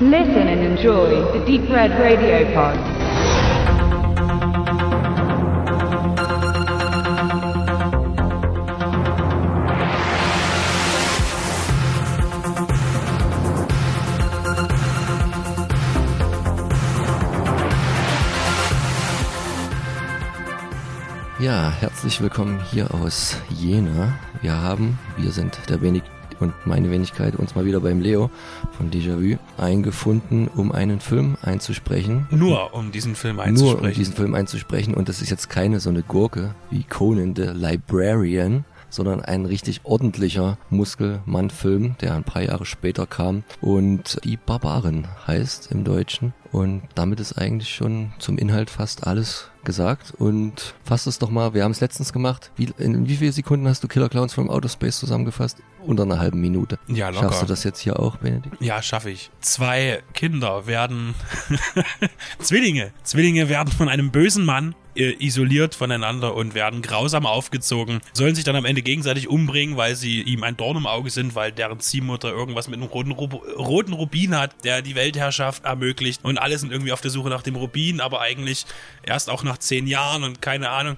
Listen and enjoy the Deep Red Radio Pod. Ja, herzlich willkommen hier aus Jena. Wir haben, wir sind der Wenig und meine Wenigkeit, uns mal wieder beim Leo von Déjà-vu eingefunden, um einen Film einzusprechen. Nur um diesen Film einzusprechen. Nur um diesen Film einzusprechen. Und das ist jetzt keine so eine Gurke wie Conan the Librarian, sondern ein richtig ordentlicher Muskelmann-Film, der ein paar Jahre später kam und Die Barbaren heißt im Deutschen. Und damit ist eigentlich schon zum Inhalt fast alles gesagt und fass es doch mal, wir haben es letztens gemacht. Wie, in wie viele Sekunden hast du Killer Clowns from Outer Space zusammengefasst? Unter einer halben Minute. Ja, locker. Schaffst du das jetzt hier auch, Benedikt? Ja, schaffe ich. Zwei Kinder werden Zwillinge. Zwillinge werden von einem bösen Mann äh, isoliert voneinander und werden grausam aufgezogen, sollen sich dann am Ende gegenseitig umbringen, weil sie ihm ein Dorn im Auge sind, weil deren Ziehmutter irgendwas mit einem roten, Rub roten Rubin hat, der die Weltherrschaft ermöglicht und alle sind irgendwie auf der Suche nach dem Rubin, aber eigentlich erst auch nach zehn Jahren und keine Ahnung.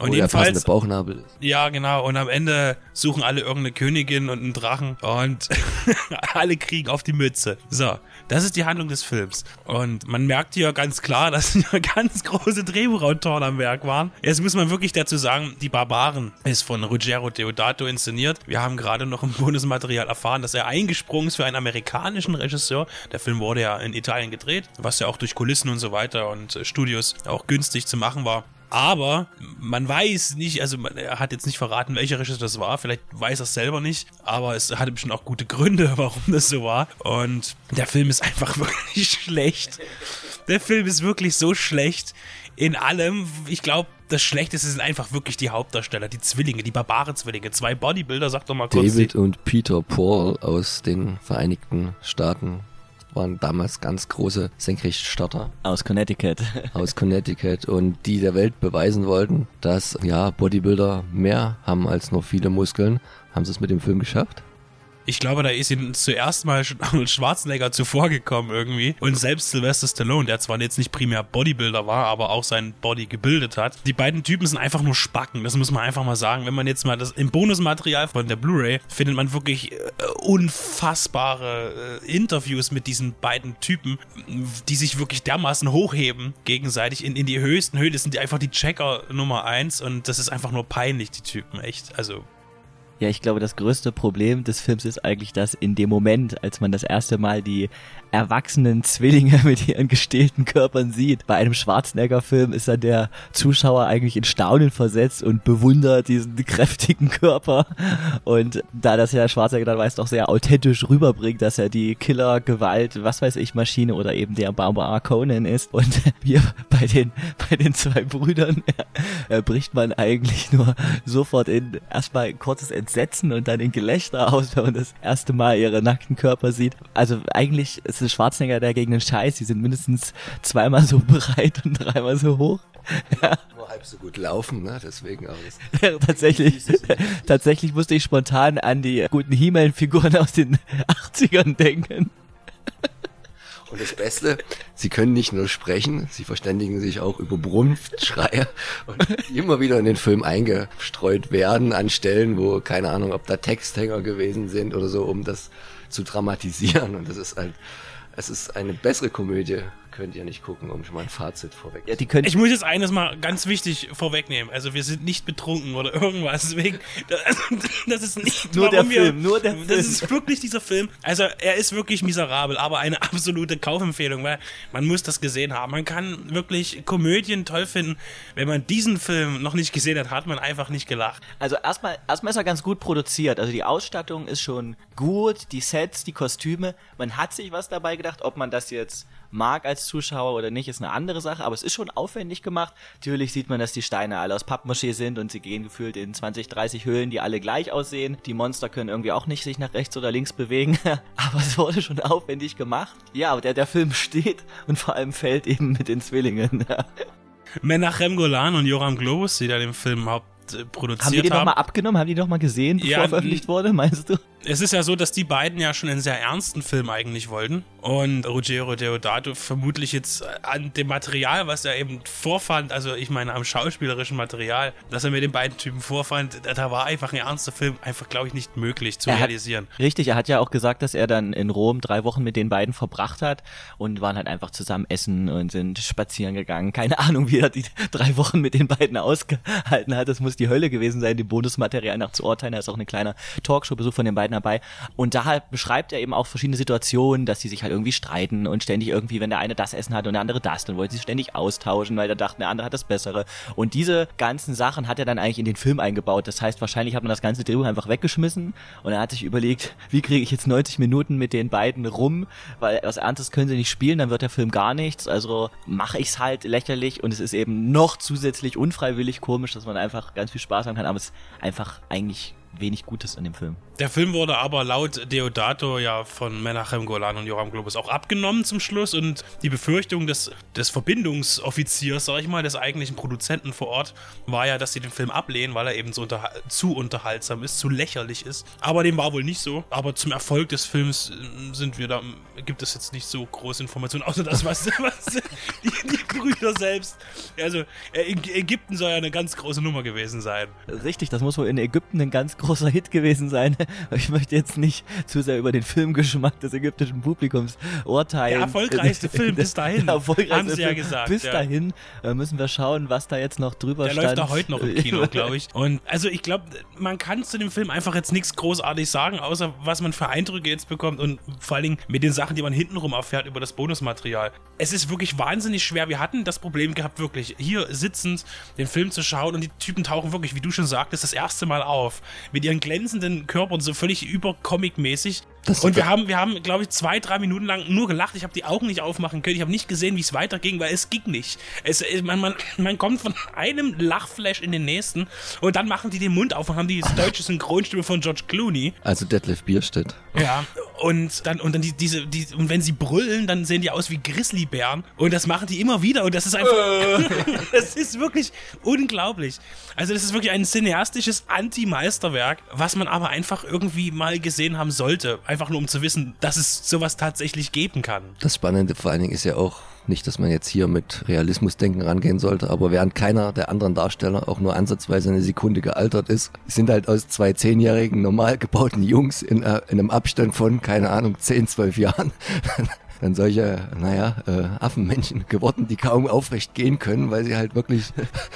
Und jedenfalls, Bauchnabel ja, genau. Und am Ende suchen alle irgendeine Königin und einen Drachen und alle kriegen auf die Mütze. So, das ist die Handlung des Films. Und man merkt hier ganz klar, dass hier ganz große Drehbuchautoren am Werk waren. Jetzt muss man wirklich dazu sagen, Die Barbaren ist von Ruggero Deodato inszeniert. Wir haben gerade noch im Bonusmaterial erfahren, dass er eingesprungen ist für einen amerikanischen Regisseur. Der Film wurde ja in Italien gedreht, was ja auch durch Kulissen und so weiter und Studios auch günstig zu machen war. Aber man weiß nicht, also man, er hat jetzt nicht verraten, welcher Regisseur das war. Vielleicht weiß er es selber nicht, aber es hatte bestimmt auch gute Gründe, warum das so war. Und der Film ist einfach wirklich schlecht. Der Film ist wirklich so schlecht in allem. Ich glaube, das Schlechteste sind einfach wirklich die Hauptdarsteller, die Zwillinge, die Barbaren-Zwillinge. Zwei Bodybuilder, sag doch mal kurz. David und Peter Paul aus den Vereinigten Staaten waren damals ganz große Senkrechtstarter Aus Connecticut. aus Connecticut und die der Welt beweisen wollten, dass ja Bodybuilder mehr haben als nur viele Muskeln. Haben sie es mit dem Film geschafft? Ich glaube, da ist ihnen zuerst mal Arnold Schwarzenegger zuvorgekommen irgendwie. Und selbst Sylvester Stallone, der zwar jetzt nicht primär Bodybuilder war, aber auch sein Body gebildet hat. Die beiden Typen sind einfach nur Spacken, das muss man einfach mal sagen. Wenn man jetzt mal das im Bonusmaterial von der Blu-ray findet man wirklich äh, unfassbare äh, Interviews mit diesen beiden Typen, die sich wirklich dermaßen hochheben gegenseitig in, in die höchsten Höhen. Das sind die einfach die Checker Nummer eins und das ist einfach nur peinlich, die Typen, echt. Also Ja, ich glaube, das größte Problem des Films ist eigentlich, dass in dem Moment, als man das erste Mal die erwachsenen Zwillinge mit ihren gestählten Körpern sieht, bei einem Schwarzenegger-Film ist dann der Zuschauer eigentlich in Staunen versetzt und bewundert diesen kräftigen Körper. Und da das ja Schwarzenegger dann meist auch sehr authentisch rüberbringt, dass er die Killer, Gewalt, was weiß ich, Maschine oder eben der Barbar Conan ist. Und wir bei den, bei den zwei Brüdern äh, bricht man eigentlich nur sofort in erstmal ein kurzes und dann in Gelächter aus, wenn man das erste Mal ihre nackten Körper sieht. Also eigentlich ist es Schwarzenegger der gegen den Scheiß. Die sind mindestens zweimal so breit und dreimal so hoch. Nur halb so gut laufen, ne? Deswegen auch tatsächlich, tatsächlich musste ich spontan an die guten He-Man-Figuren aus den 80ern denken. Und das Beste, sie können nicht nur sprechen, sie verständigen sich auch über Brunftschreie und die immer wieder in den Film eingestreut werden an Stellen, wo keine Ahnung, ob da Texthänger gewesen sind oder so, um das zu dramatisieren. Und das ist halt, es ist eine bessere Komödie, könnt ihr nicht gucken, um schon mal ein Fazit vorweg. Ja, die können, Ich muss jetzt eines mal ganz wichtig vorwegnehmen. Also wir sind nicht betrunken oder irgendwas. Deswegen, das, das ist nicht Nur der wir, Film, nur der Das Film. ist wirklich dieser Film. Also er ist wirklich miserabel, aber eine absolute Kaufempfehlung, weil man muss das gesehen haben. Man kann wirklich Komödien toll finden. Wenn man diesen Film noch nicht gesehen hat, hat man einfach nicht gelacht. Also erstmal, erstmal ist er ganz gut produziert. Also die Ausstattung ist schon gut, die Sets, die Kostüme. Man hat sich was dabei gedacht, ob man das jetzt mag als Zuschauer oder nicht, ist eine andere Sache, aber es ist schon aufwendig gemacht. Natürlich sieht man, dass die Steine alle aus Pappmaché sind und sie gehen gefühlt in 20, 30 Höhlen, die alle gleich aussehen. Die Monster können irgendwie auch nicht sich nach rechts oder links bewegen, aber es wurde schon aufwendig gemacht. Ja, aber der, der Film steht und vor allem fällt eben mit den Zwillingen. Menachem Golan und Joram Globus, die da den Film haupt produziert Haben die die haben. nochmal abgenommen? Haben die nochmal gesehen, bevor Ja, veröffentlicht wurde, meinst du? Es ist ja so, dass die beiden ja schon einen sehr ernsten Film eigentlich wollten. Und Ruggero Deodato vermutlich jetzt an dem Material, was er eben vorfand, also ich meine am schauspielerischen Material, dass er mit den beiden Typen vorfand, da war einfach ein ernster Film einfach, glaube ich, nicht möglich zu Er hat- realisieren. Richtig, er hat ja auch gesagt, dass er dann in Rom drei Wochen mit den beiden verbracht hat und waren halt einfach zusammen essen und sind spazieren gegangen. Keine Ahnung, wie er die drei Wochen mit den beiden ausgehalten hat. Das muss die Hölle gewesen sein, dem Bonusmaterial nach zu urteilen. Da ist auch ein kleiner Talkshow-Besuch von den beiden dabei. Und da halt beschreibt er eben auch verschiedene Situationen, dass sie sich halt irgendwie streiten und ständig irgendwie, wenn der eine das Essen hat und der andere das, dann wollten sie ständig austauschen, weil der dachte, der andere hat das Bessere. Und diese ganzen Sachen hat er dann eigentlich in den Film eingebaut. Das heißt, wahrscheinlich hat man das ganze Drehbuch einfach weggeschmissen und er hat sich überlegt, wie kriege ich jetzt 90 Minuten mit den beiden rum, weil was Ernstes können sie nicht spielen, dann wird der Film gar nichts. Also mache ich es halt lächerlich und es ist eben noch zusätzlich unfreiwillig komisch, dass man einfach ganz viel Spaß haben kann, aber es einfach eigentlich wenig Gutes an dem Film. Der Film wurde aber laut Deodato ja von Menachem Golan und Joram Globus auch abgenommen zum Schluss und die Befürchtung des, des Verbindungsoffiziers, sag ich mal, des eigentlichen Produzenten vor Ort, war ja, dass sie den Film ablehnen, weil er eben so unterha zu unterhaltsam ist, zu lächerlich ist. Aber dem war wohl nicht so. Aber zum Erfolg des Films äh, sind wir da, gibt es jetzt nicht so große Informationen, außer das, was, was die, die Brüder selbst. Also, Ägypten soll ja eine ganz große Nummer gewesen sein. Richtig, das muss wohl in Ägypten ein ganz großer Hit gewesen sein. Ich möchte jetzt nicht zu sehr über den Filmgeschmack des ägyptischen Publikums urteilen. Der erfolgreichste Film bis dahin, Der erfolgreichste haben sie ja Film gesagt, Bis ja. dahin äh, müssen wir schauen, was da jetzt noch drüber Der stand. läuft da heute noch im Kino, glaube ich. Und also ich glaube, man kann zu dem Film einfach jetzt nichts großartig sagen, außer was man für Eindrücke jetzt bekommt und vor allen Dingen mit den Sachen, die man hintenrum erfährt über das Bonusmaterial. Es ist wirklich wahnsinnig schwer. Wir hatten das Problem gehabt, wirklich hier sitzend den Film zu schauen und die Typen tauchen wirklich, wie du schon sagtest, das erste Mal auf. Mit ihren glänzenden Körpern so völlig übercomic-mäßig. Das- Und wir haben, wir haben, glaube ich, zwei, drei Minuten lang nur gelacht. Ich habe die Augen nicht aufmachen können. Ich habe nicht gesehen, wie es weiterging, weil es ging nicht. Es, man, man, man kommt von einem Lachflash in den nächsten und dann machen die den Mund auf und haben die deutsche Synchronstimme von George Clooney. Also Detlef Bierstedt. Ja. Und dann, und dann die, diese, die, und wenn sie brüllen, dann sehen die aus wie Grizzlybären. Und das machen die immer wieder. Und das ist einfach, das ist wirklich unglaublich. Also, das ist wirklich ein cineastisches Anti-Meisterwerk, was man aber einfach irgendwie mal gesehen haben sollte. Einfach nur um zu wissen, dass es sowas tatsächlich geben kann. Das Spannende vor allen Dingen ist ja auch nicht, dass man jetzt hier mit Realismusdenken rangehen sollte, aber während keiner der anderen Darsteller auch nur ansatzweise eine Sekunde gealtert ist, sind halt aus zwei zehnjährigen normal gebauten Jungs in, äh, in einem Abstand von, keine Ahnung, zehn, zwölf Jahren dann solche, naja, äh, Affenmännchen geworden, die kaum aufrecht gehen können, weil sie halt wirklich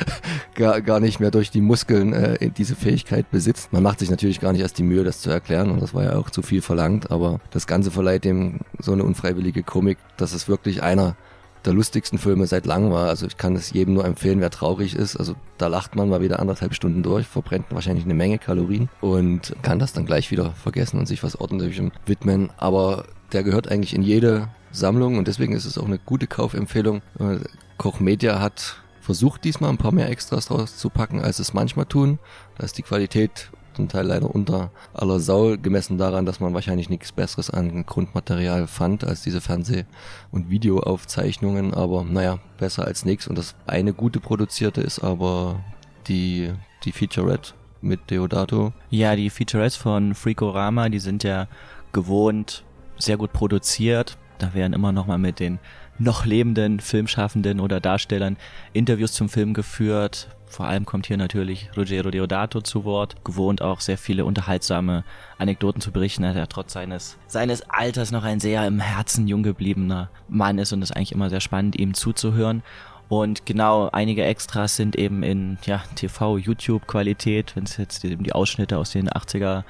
gar, gar nicht mehr durch die Muskeln äh, diese Fähigkeit besitzt. Man macht sich natürlich gar nicht erst die Mühe, das zu erklären und das war ja auch zu viel verlangt, aber das Ganze verleiht dem so eine unfreiwillige Komik, dass es wirklich einer der lustigsten Filme seit langem war. Also ich kann es jedem nur empfehlen, wer traurig ist. Also da lacht man mal wieder anderthalb Stunden durch, verbrennt wahrscheinlich eine Menge Kalorien und kann das dann gleich wieder vergessen und sich was ordentlichem widmen. Aber der gehört eigentlich in jede Sammlung und deswegen ist es auch eine gute Kaufempfehlung. Äh, Koch Media hat versucht diesmal ein paar mehr Extras draus zu packen, als es manchmal tun. Da ist die Qualität zum Teil leider unter aller Sau, gemessen daran, dass man wahrscheinlich nichts Besseres an Grundmaterial fand als diese Fernseh- und Videoaufzeichnungen, aber naja, besser als nichts. Und das eine gute produzierte ist aber die, die Featurette mit Deodato. Ja, die Featurettes von Freakorama, die sind ja gewohnt sehr gut produziert. Da werden immer noch mal mit den noch lebenden Filmschaffenden oder Darstellern Interviews zum Film geführt. Vor allem kommt hier natürlich Ruggero Deodato zu Wort, gewohnt auch sehr viele unterhaltsame Anekdoten zu berichten, da er trotz seines, seines Alters noch ein sehr im Herzen jung gebliebener Mann ist und es ist eigentlich immer sehr spannend, ihm zuzuhören. Und genau, einige Extras sind eben in ja, TV, YouTube-Qualität, wenn es jetzt eben die Ausschnitte aus den 80er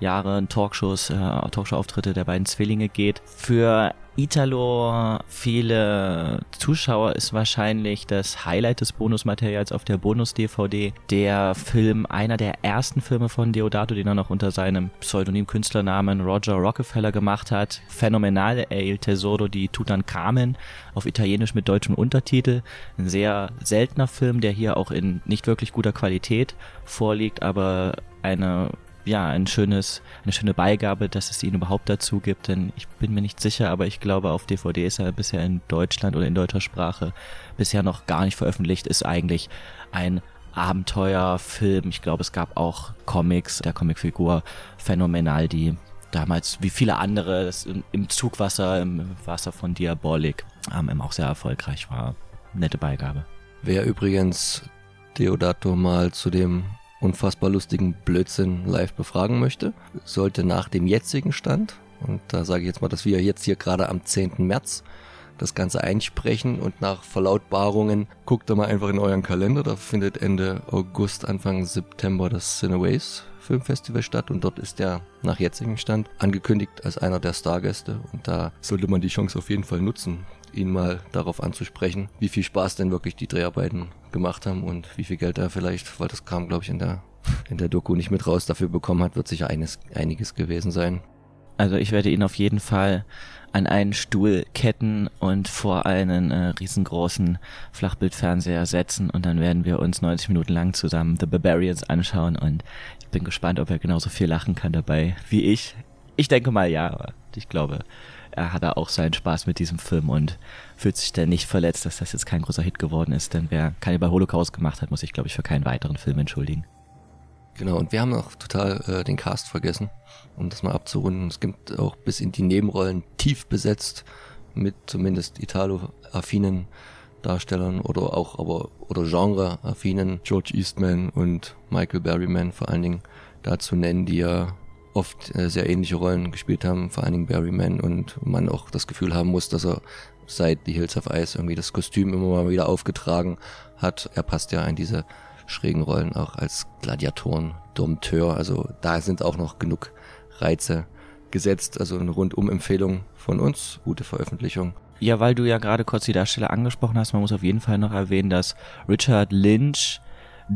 Jahren Talkshows, äh, Talkshow-Auftritte der beiden Zwillinge geht. Für Italo viele Zuschauer ist wahrscheinlich das Highlight des Bonusmaterials auf der Bonus-DVD der Film, einer der ersten Filme von Deodato, den er noch unter seinem Pseudonym-Künstlernamen Roger Rockefeller gemacht hat. Phänomenal, El Tesoro di Tutankhamen, auf Italienisch mit deutschem Untertitel. Ein sehr seltener Film, der hier auch in nicht wirklich guter Qualität vorliegt, aber eine ja, ein schönes, eine schöne Beigabe, dass es ihn überhaupt dazu gibt, denn ich bin mir nicht sicher, aber ich glaube, auf DVD ist er bisher in Deutschland oder in deutscher Sprache bisher noch gar nicht veröffentlicht, ist eigentlich ein Abenteuerfilm. Ich glaube, es gab auch Comics der Comicfigur Phänomenal, die damals wie viele andere im Zugwasser, im Wasser von Diabolik ähm, auch sehr erfolgreich war. Nette Beigabe. Wer übrigens Deodato mal zu dem unfassbar lustigen Blödsinn live befragen möchte, sollte nach dem jetzigen Stand, und da sage ich jetzt mal, dass wir jetzt hier gerade am 10. März das Ganze einsprechen und nach Verlautbarungen guckt da mal einfach in euren Kalender. Da findet Ende August, Anfang September das Cineways Filmfestival statt und dort ist er nach jetzigem Stand angekündigt als einer der Stargäste und da sollte man die Chance auf jeden Fall nutzen, ihn mal darauf anzusprechen, wie viel Spaß denn wirklich die Dreharbeiten gemacht haben und wie viel Geld er vielleicht, weil das kam glaube ich in der in der Doku nicht mit raus dafür bekommen hat, wird sicher eines, einiges gewesen sein. Also ich werde ihn auf jeden Fall an einen Stuhl ketten und vor einen äh, riesengroßen Flachbildfernseher setzen und dann werden wir uns 90 Minuten lang zusammen The Barbarians anschauen und ich bin gespannt, ob er genauso viel lachen kann dabei wie ich. Ich denke mal ja, aber ich glaube, er hat auch seinen Spaß mit diesem Film und fühlt sich dann nicht verletzt, dass das jetzt kein großer Hit geworden ist, denn wer keine bei Holocaust gemacht hat, muss sich glaube ich für keinen weiteren Film entschuldigen. Genau, und wir haben noch total äh, den Cast vergessen, um das mal abzurunden. Es gibt auch bis in die Nebenrollen tief besetzt mit zumindest Italo-affinen Darstellern oder auch aber oder Genre-affinen George Eastman und Michael Berryman vor allen Dingen dazu nennen, die ja oft äh, sehr ähnliche Rollen gespielt haben, vor allen Dingen Berryman und man auch das Gefühl haben muss, dass er seit The Hills of Ice irgendwie das Kostüm immer mal wieder aufgetragen hat. Er passt ja in diese schrägen Rollen auch als Gladiatoren, Dompteur. Also da sind auch noch genug Reize gesetzt. Also eine Rundum-Empfehlung von uns. Gute Veröffentlichung. Ja, weil du ja gerade kurz die Darsteller angesprochen hast, man muss auf jeden Fall noch erwähnen, dass Richard Lynch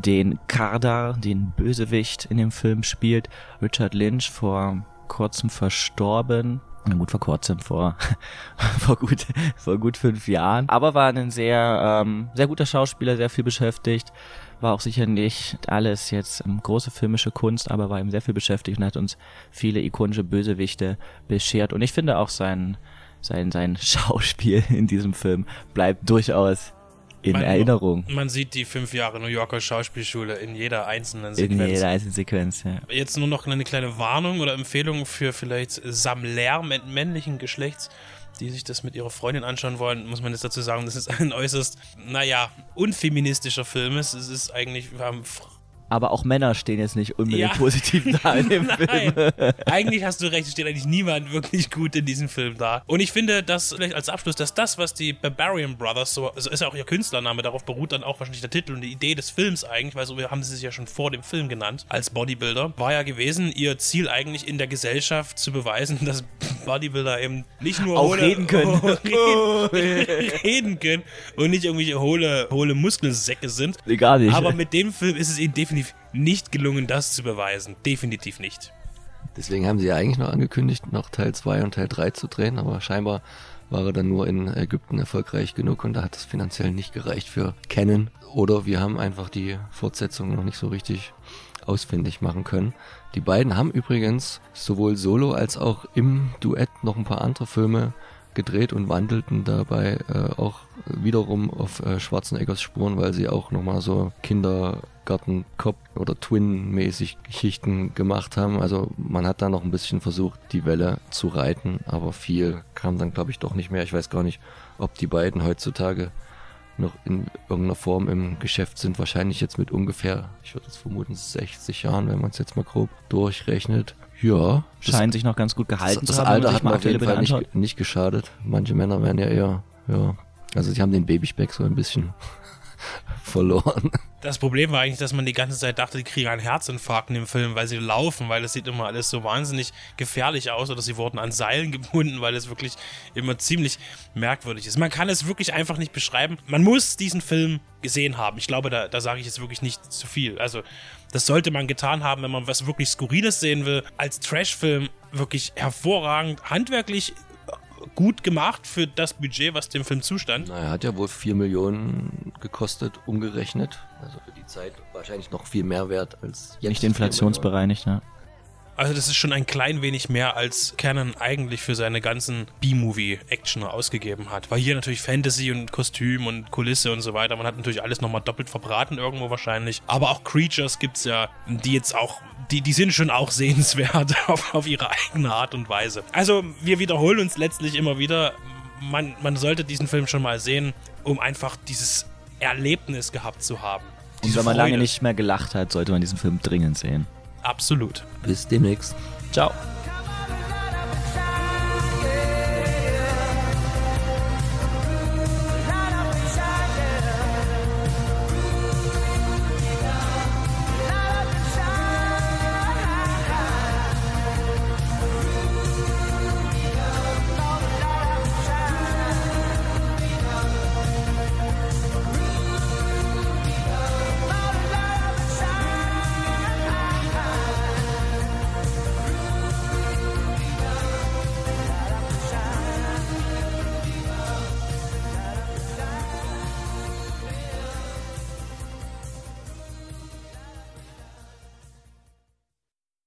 den Kardar, den Bösewicht in dem Film spielt. Richard Lynch vor kurzem verstorben. Na gut, vor kurzem, vor, vor gut, vor gut fünf Jahren. Aber war ein sehr, ähm, sehr guter Schauspieler, sehr viel beschäftigt war auch sicher nicht alles jetzt ähm, große filmische Kunst, aber war eben sehr viel beschäftigt und hat uns viele ikonische Bösewichte beschert. Und ich finde auch sein, sein, sein Schauspiel in diesem Film bleibt durchaus in man, Erinnerung. Man sieht die fünf Jahre New Yorker Schauspielschule in jeder einzelnen Sequenz. In jeder einzelnen Sequenz, ja. Jetzt nur noch eine kleine Warnung oder Empfehlung für vielleicht Sammler männlichen Geschlechts die sich das mit ihrer Freundin anschauen wollen, muss man jetzt dazu sagen, das ist ein äußerst, naja, unfeministischer Film Es ist eigentlich, wir haben aber auch Männer stehen jetzt nicht unbedingt ja. positiv da in dem. Film. eigentlich hast du recht, es steht eigentlich niemand wirklich gut in diesem Film da. Und ich finde, dass vielleicht als Abschluss, dass das, was die Barbarian Brothers, so also ist ja auch ihr Künstlername, darauf beruht dann auch wahrscheinlich der Titel und die Idee des Films eigentlich, weil so haben sie sich ja schon vor dem Film genannt, als Bodybuilder, war ja gewesen, ihr Ziel eigentlich in der Gesellschaft zu beweisen, dass Bodybuilder eben nicht nur auch hohle, reden können. reden, reden können und nicht irgendwelche hohle, hohle Muskelsäcke sind. Egal nicht. Aber mit dem Film ist es ihnen definitiv definitiv nicht gelungen, das zu beweisen. Definitiv nicht. Deswegen haben sie ja eigentlich noch angekündigt, noch Teil 2 und Teil 3 zu drehen, aber scheinbar war er dann nur in Ägypten erfolgreich genug und da hat es finanziell nicht gereicht für Canon. Oder wir haben einfach die Fortsetzung noch nicht so richtig ausfindig machen können. Die beiden haben übrigens sowohl solo als auch im Duett noch ein paar andere Filme gedreht und wandelten dabei äh, auch wiederum auf äh, Schwarzeneggers Spuren, weil sie auch nochmal so Kindergarten-Cop oder Twin-mäßig Geschichten gemacht haben. Also man hat da noch ein bisschen versucht, die Welle zu reiten, aber viel kam dann glaube ich doch nicht mehr. Ich weiß gar nicht, ob die beiden heutzutage noch in irgendeiner Form im Geschäft sind. Wahrscheinlich jetzt mit ungefähr, ich würde es vermuten, 60 Jahren, wenn man es jetzt mal grob durchrechnet. Ja. Scheint sich noch ganz gut gehalten das, zu haben. Das Alter hat mir auf jeden Fall nicht, nicht geschadet. Manche Männer werden ja eher, ja. Also sie haben den Babyspeck so ein bisschen verloren. Das Problem war eigentlich, dass man die ganze Zeit dachte, die kriegen einen Herzinfarkt in dem Film, weil sie laufen, weil es sieht immer alles so wahnsinnig gefährlich aus oder sie wurden an Seilen gebunden, weil es wirklich immer ziemlich merkwürdig ist. Man kann es wirklich einfach nicht beschreiben. Man muss diesen Film gesehen haben. Ich glaube, da, da sage ich jetzt wirklich nicht zu viel. Also das sollte man getan haben, wenn man was wirklich Skurriles sehen will. Als Trash-Film wirklich hervorragend, handwerklich gut gemacht für das Budget, was dem Film zustand. Na, er hat ja wohl 4 Millionen gekostet, umgerechnet. Also für die Zeit wahrscheinlich noch viel mehr wert als jetzt. Nicht inflationsbereinigt, ne? Also das ist schon ein klein wenig mehr als Canon eigentlich für seine ganzen B-Movie-Action ausgegeben hat. Weil hier natürlich Fantasy und Kostüm und Kulisse und so weiter. Man hat natürlich alles nochmal doppelt verbraten irgendwo wahrscheinlich. Aber auch Creatures gibt's ja, die jetzt auch die, die sind schon auch sehenswert auf, auf ihre eigene Art und Weise. Also wir wiederholen uns letztlich immer wieder. Man, man sollte diesen Film schon mal sehen, um einfach dieses Erlebnis gehabt zu haben. Und Diese wenn man lange Freude. nicht mehr gelacht hat, sollte man diesen Film dringend sehen. Absolut. Bis demnächst. Ciao.